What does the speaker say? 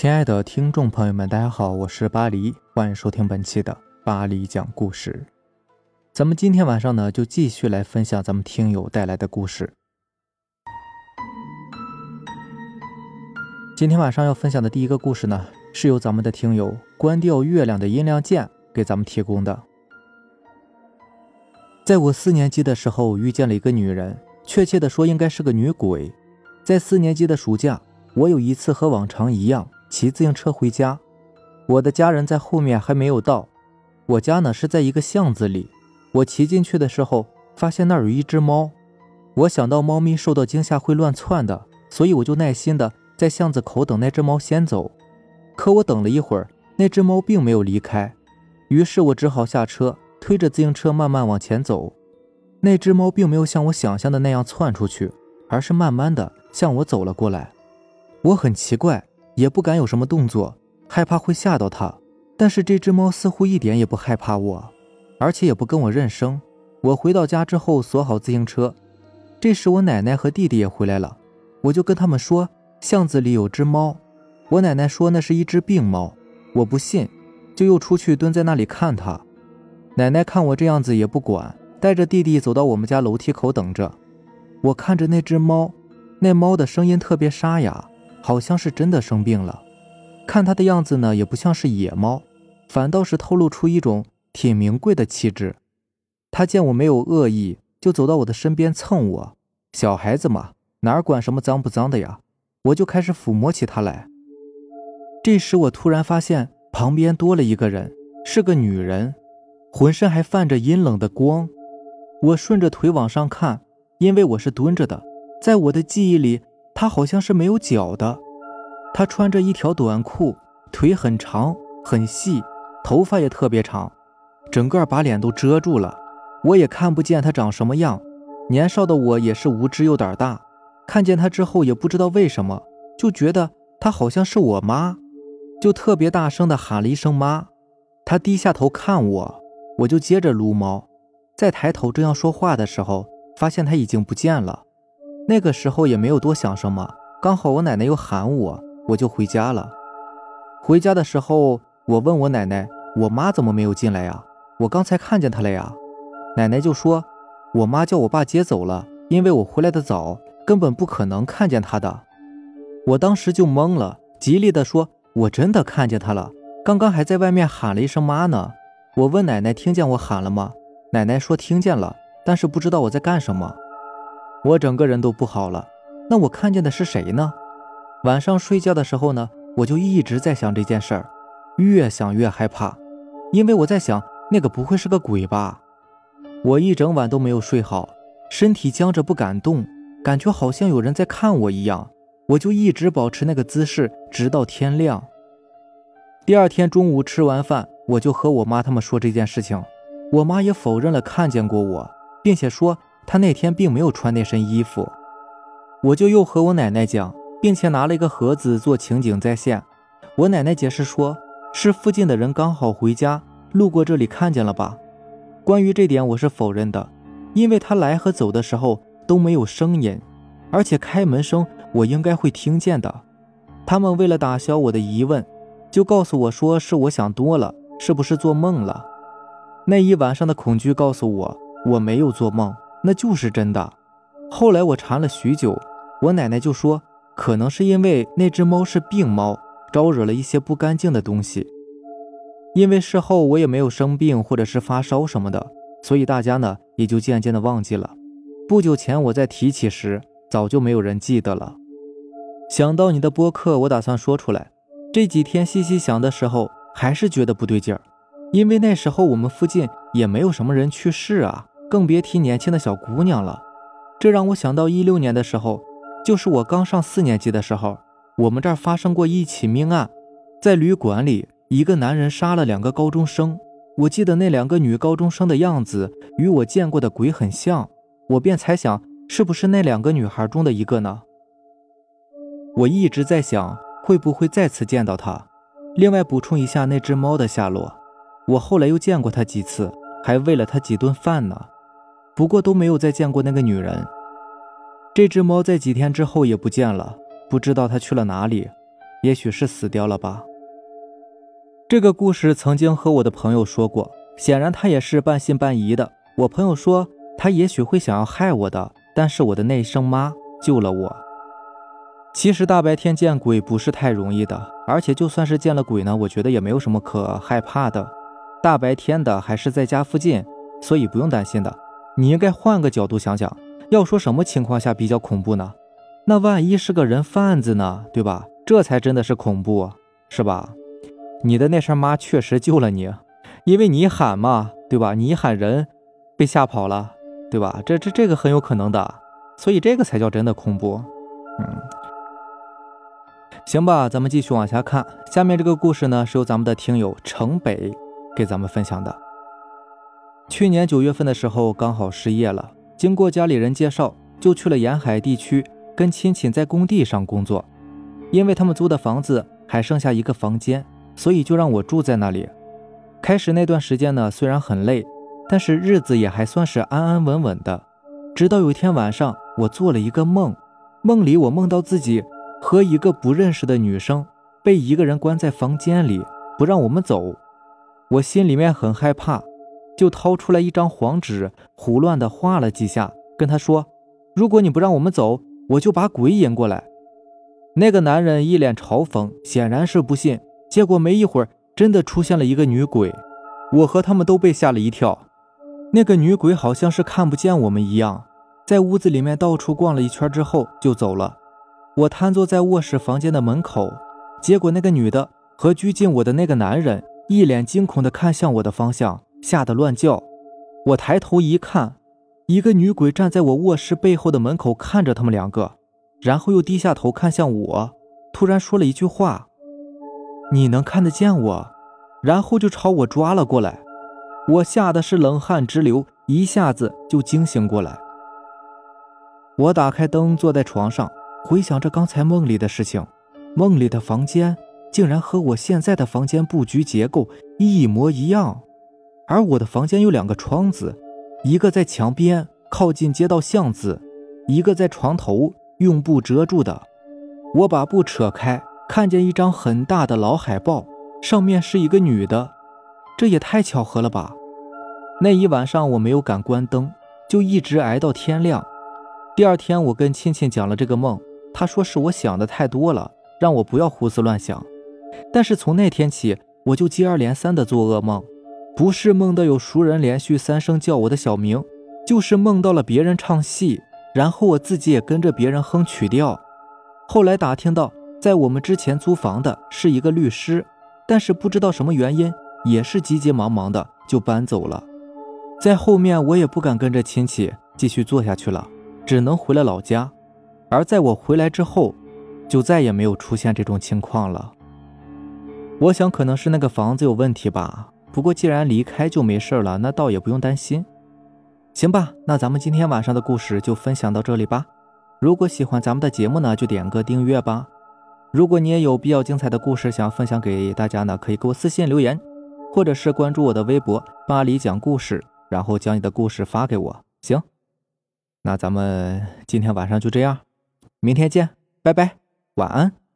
亲爱的听众朋友们，大家好，我是巴黎，欢迎收听本期的巴黎讲故事。咱们今天晚上呢，就继续来分享咱们听友带来的故事。今天晚上要分享的第一个故事呢，是由咱们的听友关掉月亮的音量键给咱们提供的。在我四年级的时候，遇见了一个女人，确切的说，应该是个女鬼。在四年级的暑假，我有一次和往常一样。骑自行车回家，我的家人在后面还没有到。我家呢是在一个巷子里。我骑进去的时候，发现那儿有一只猫。我想到猫咪受到惊吓会乱窜的，所以我就耐心的在巷子口等那只猫先走。可我等了一会儿，那只猫并没有离开。于是我只好下车，推着自行车慢慢往前走。那只猫并没有像我想象的那样窜出去，而是慢慢的向我走了过来。我很奇怪。也不敢有什么动作，害怕会吓到它。但是这只猫似乎一点也不害怕我，而且也不跟我认生。我回到家之后锁好自行车，这时我奶奶和弟弟也回来了，我就跟他们说巷子里有只猫。我奶奶说那是一只病猫，我不信，就又出去蹲在那里看它。奶奶看我这样子也不管，带着弟弟走到我们家楼梯口等着。我看着那只猫，那猫的声音特别沙哑。好像是真的生病了，看他的样子呢，也不像是野猫，反倒是透露出一种挺名贵的气质。他见我没有恶意，就走到我的身边蹭我。小孩子嘛，哪管什么脏不脏的呀？我就开始抚摸起他来。这时我突然发现旁边多了一个人，是个女人，浑身还泛着阴冷的光。我顺着腿往上看，因为我是蹲着的，在我的记忆里。他好像是没有脚的，他穿着一条短裤，腿很长很细，头发也特别长，整个把脸都遮住了，我也看不见他长什么样。年少的我也是无知又胆大，看见他之后也不知道为什么，就觉得他好像是我妈，就特别大声的喊了一声妈。他低下头看我，我就接着撸猫，再抬头正要说话的时候，发现他已经不见了。那个时候也没有多想什么，刚好我奶奶又喊我，我就回家了。回家的时候，我问我奶奶：“我妈怎么没有进来呀？我刚才看见她了呀。”奶奶就说：“我妈叫我爸接走了，因为我回来的早，根本不可能看见她的。”我当时就懵了，极力的说：“我真的看见她了，刚刚还在外面喊了一声妈呢。”我问奶奶：“听见我喊了吗？”奶奶说：“听见了，但是不知道我在干什么。”我整个人都不好了，那我看见的是谁呢？晚上睡觉的时候呢，我就一直在想这件事儿，越想越害怕，因为我在想，那个不会是个鬼吧？我一整晚都没有睡好，身体僵着不敢动，感觉好像有人在看我一样，我就一直保持那个姿势，直到天亮。第二天中午吃完饭，我就和我妈他们说这件事情，我妈也否认了看见过我，并且说。他那天并没有穿那身衣服，我就又和我奶奶讲，并且拿了一个盒子做情景再现。我奶奶解释说，是附近的人刚好回家，路过这里看见了吧。关于这点我是否认的，因为他来和走的时候都没有声音，而且开门声我应该会听见的。他们为了打消我的疑问，就告诉我说是我想多了，是不是做梦了？那一晚上的恐惧告诉我，我没有做梦。那就是真的。后来我查了许久，我奶奶就说，可能是因为那只猫是病猫，招惹了一些不干净的东西。因为事后我也没有生病或者是发烧什么的，所以大家呢也就渐渐的忘记了。不久前我在提起时，早就没有人记得了。想到你的播客，我打算说出来。这几天细细想的时候，还是觉得不对劲儿，因为那时候我们附近也没有什么人去世啊。更别提年轻的小姑娘了，这让我想到一六年的时候，就是我刚上四年级的时候，我们这儿发生过一起命案，在旅馆里，一个男人杀了两个高中生。我记得那两个女高中生的样子与我见过的鬼很像，我便猜想是不是那两个女孩中的一个呢？我一直在想会不会再次见到她。另外补充一下那只猫的下落，我后来又见过它几次，还喂了它几顿饭呢。不过都没有再见过那个女人。这只猫在几天之后也不见了，不知道它去了哪里。也许是死掉了吧。这个故事曾经和我的朋友说过，显然他也是半信半疑的。我朋友说他也许会想要害我的，但是我的那一声妈救了我。其实大白天见鬼不是太容易的，而且就算是见了鬼呢，我觉得也没有什么可害怕的。大白天的还是在家附近，所以不用担心的。你应该换个角度想想，要说什么情况下比较恐怖呢？那万一是个人贩子呢？对吧？这才真的是恐怖，是吧？你的那声妈确实救了你，因为你喊嘛，对吧？你喊人，被吓跑了，对吧？这这这个很有可能的，所以这个才叫真的恐怖。嗯，行吧，咱们继续往下看。下面这个故事呢，是由咱们的听友城北给咱们分享的。去年九月份的时候，刚好失业了，经过家里人介绍，就去了沿海地区。跟亲戚在工地上工作，因为他们租的房子还剩下一个房间，所以就让我住在那里。开始那段时间呢，虽然很累，但是日子也还算是安安稳稳的。直到有一天晚上，我做了一个梦，梦里我梦到自己和一个不认识的女生被一个人关在房间里，不让我们走。我心里面很害怕，就掏出来一张黄纸，胡乱的画了几下，跟他说：“如果你不让我们走。”我就把鬼引过来。那个男人一脸嘲讽，显然是不信。结果没一会儿，真的出现了一个女鬼。我和他们都被吓了一跳。那个女鬼好像是看不见我们一样，在屋子里面到处逛了一圈之后就走了。我瘫坐在卧室房间的门口，结果那个女的和拘禁我的那个男人一脸惊恐地看向我的方向，吓得乱叫。我抬头一看。一个女鬼站在我卧室背后的门口看着他们两个，然后又低下头看向我，突然说了一句话：“你能看得见我？”然后就朝我抓了过来。我吓得是冷汗直流，一下子就惊醒过来。我打开灯，坐在床上，回想着刚才梦里的事情。梦里的房间竟然和我现在的房间布局结构一模一样，而我的房间有两个窗子。一个在墙边靠近街道巷子，一个在床头用布遮住的。我把布扯开，看见一张很大的老海报，上面是一个女的。这也太巧合了吧！那一晚上我没有敢关灯，就一直挨到天亮。第二天我跟亲戚讲了这个梦，他说是我想的太多了，让我不要胡思乱想。但是从那天起，我就接二连三的做噩梦。不是梦到有熟人连续三声叫我的小名，就是梦到了别人唱戏，然后我自己也跟着别人哼曲调。后来打听到，在我们之前租房的是一个律师，但是不知道什么原因，也是急急忙忙的就搬走了。在后面我也不敢跟着亲戚继续做下去了，只能回了老家。而在我回来之后，就再也没有出现这种情况了。我想可能是那个房子有问题吧。不过，既然离开就没事了，那倒也不用担心。行吧，那咱们今天晚上的故事就分享到这里吧。如果喜欢咱们的节目呢，就点个订阅吧。如果你也有比较精彩的故事想分享给大家呢，可以给我私信留言，或者是关注我的微博“巴黎讲故事”，然后将你的故事发给我。行，那咱们今天晚上就这样，明天见，拜拜，晚安。